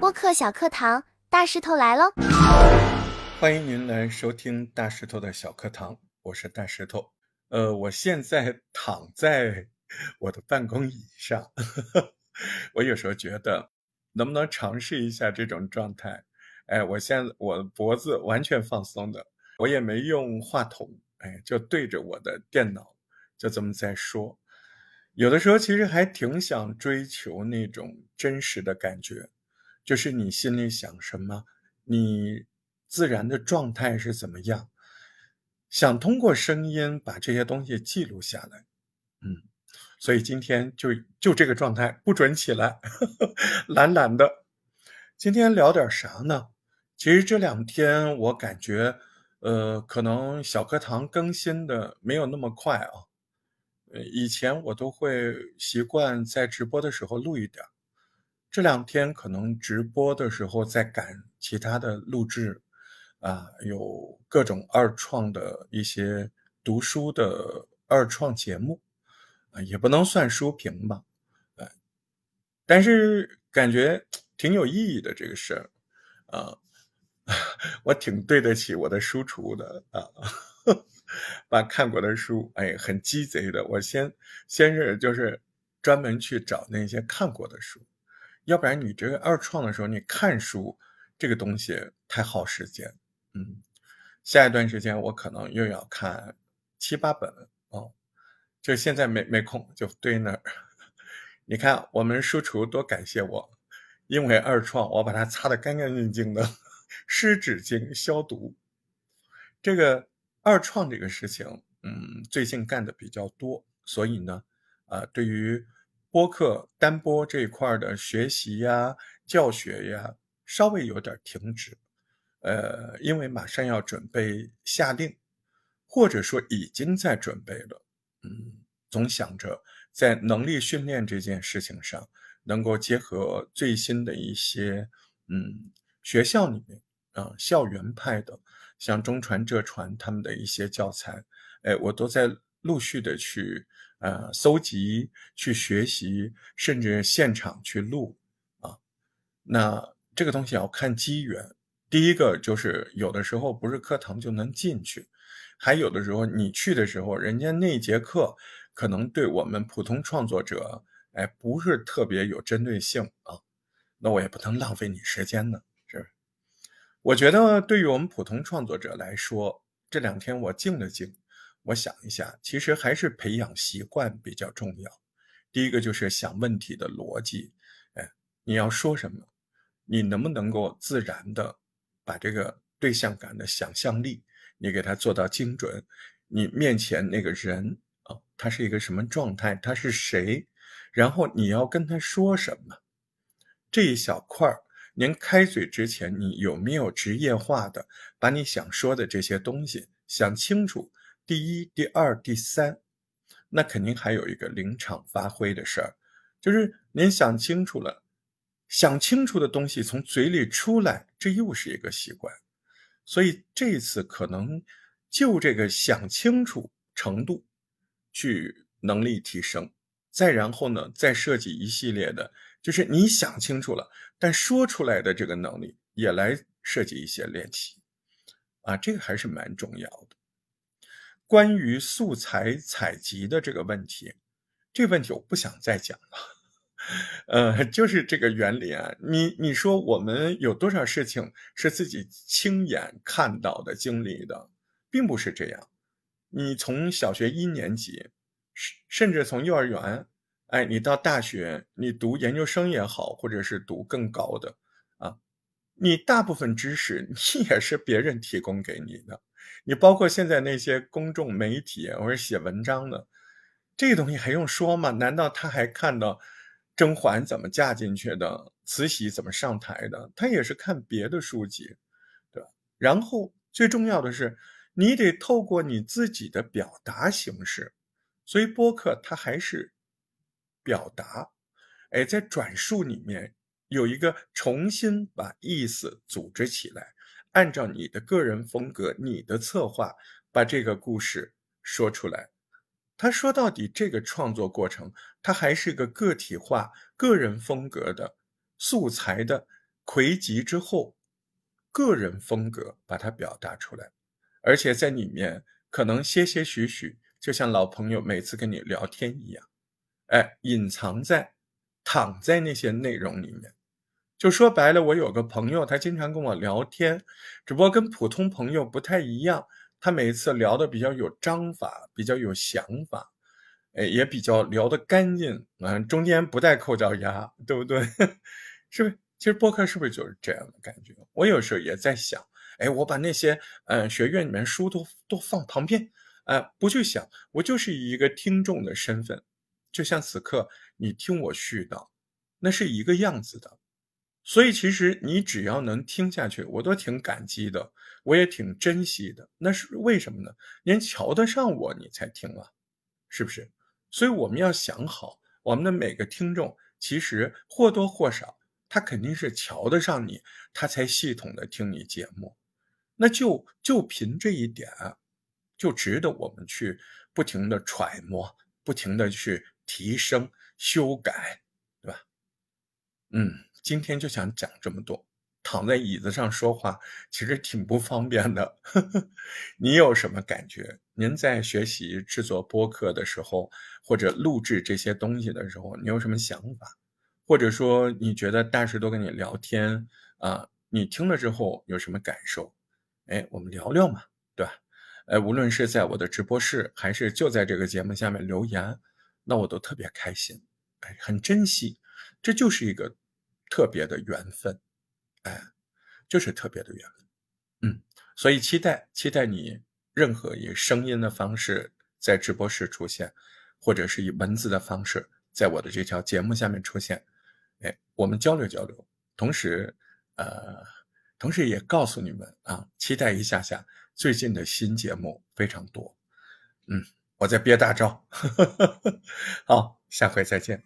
播客小课堂，大石头来喽！欢迎您来收听大石头的小课堂，我是大石头。呃，我现在躺在我的办公椅上，我有时候觉得，能不能尝试一下这种状态？哎，我现在我的脖子完全放松的，我也没用话筒，哎，就对着我的电脑，就这么在说。有的时候其实还挺想追求那种真实的感觉，就是你心里想什么，你自然的状态是怎么样，想通过声音把这些东西记录下来。嗯，所以今天就就这个状态，不准起来，懒懒的。今天聊点啥呢？其实这两天我感觉，呃，可能小课堂更新的没有那么快啊。以前我都会习惯在直播的时候录一点，这两天可能直播的时候在赶其他的录制，啊，有各种二创的一些读书的二创节目，啊，也不能算书评吧，呃，但是感觉挺有意义的这个事儿，啊，我挺对得起我的书橱的啊。把看过的书，哎，很鸡贼的。我先先是就是专门去找那些看过的书，要不然你这个二创的时候，你看书这个东西太耗时间。嗯，下一段时间我可能又要看七八本哦，就现在没没空就堆那儿。你看我们书橱多感谢我，因为二创我把它擦得干干净净的，湿纸巾消毒，这个。二创这个事情，嗯，最近干的比较多，所以呢，啊，对于播客单播这一块的学习呀、教学呀，稍微有点停止，呃，因为马上要准备下令，或者说已经在准备了，嗯，总想着在能力训练这件事情上，能够结合最新的一些，嗯，学校里面啊，校园派的。像中传、浙传他们的一些教材，哎，我都在陆续的去呃搜集、去学习，甚至现场去录啊。那这个东西要看机缘。第一个就是有的时候不是课堂就能进去，还有的时候你去的时候，人家那节课可能对我们普通创作者，哎，不是特别有针对性啊。那我也不能浪费你时间呢。我觉得对于我们普通创作者来说，这两天我静了静，我想一下，其实还是培养习惯比较重要。第一个就是想问题的逻辑，哎，你要说什么，你能不能够自然的把这个对象感的想象力，你给他做到精准。你面前那个人啊，他是一个什么状态，他是谁，然后你要跟他说什么，这一小块儿。您开嘴之前，你有没有职业化的把你想说的这些东西想清楚？第一、第二、第三，那肯定还有一个临场发挥的事儿，就是您想清楚了，想清楚的东西从嘴里出来，这又是一个习惯。所以这次可能就这个想清楚程度去能力提升，再然后呢，再设计一系列的。就是你想清楚了，但说出来的这个能力也来设计一些练习，啊，这个还是蛮重要的。关于素材采集的这个问题，这个问题我不想再讲了。呃，就是这个原理啊，你你说我们有多少事情是自己亲眼看到的、经历的，并不是这样。你从小学一年级，甚甚至从幼儿园。哎，你到大学，你读研究生也好，或者是读更高的啊，你大部分知识 你也是别人提供给你的。你包括现在那些公众媒体或者写文章的，这东西还用说吗？难道他还看到甄嬛怎么嫁进去的，慈禧怎么上台的？他也是看别的书籍，对吧？然后最重要的是，你得透过你自己的表达形式，所以播客它还是。表达，哎，在转述里面有一个重新把意思组织起来，按照你的个人风格、你的策划，把这个故事说出来。他说到底，这个创作过程，它还是个个体化、个人风格的素材的汇集之后，个人风格把它表达出来，而且在里面可能些些许许，就像老朋友每次跟你聊天一样，哎，隐藏在、躺在那些内容里面。就说白了，我有个朋友，他经常跟我聊天，只不过跟普通朋友不太一样。他每次聊的比较有章法，比较有想法，哎，也比较聊得干净，嗯，中间不带口角牙，对不对？是不是？其实播客是不是就是这样的感觉？我有时候也在想，哎，我把那些嗯学院里面书都都放旁边，啊，不去想，我就是以一个听众的身份，就像此刻你听我絮叨，那是一个样子的。所以，其实你只要能听下去，我都挺感激的，我也挺珍惜的。那是为什么呢？连瞧得上我，你才听啊，是不是？所以我们要想好，我们的每个听众，其实或多或少，他肯定是瞧得上你，他才系统的听你节目。那就就凭这一点，就值得我们去不停的揣摩，不停的去提升、修改，对吧？嗯。今天就想讲这么多，躺在椅子上说话其实挺不方便的呵呵。你有什么感觉？您在学习制作播客的时候，或者录制这些东西的时候，你有什么想法？或者说你觉得大师都跟你聊天啊，你听了之后有什么感受？哎，我们聊聊嘛，对吧？哎，无论是在我的直播室，还是就在这个节目下面留言，那我都特别开心，哎，很珍惜，这就是一个。特别的缘分，哎，就是特别的缘分，嗯，所以期待期待你任何以声音的方式在直播室出现，或者是以文字的方式在我的这条节目下面出现，哎，我们交流交流，同时呃，同时也告诉你们啊，期待一下下最近的新节目非常多，嗯，我在憋大招，好，下回再见。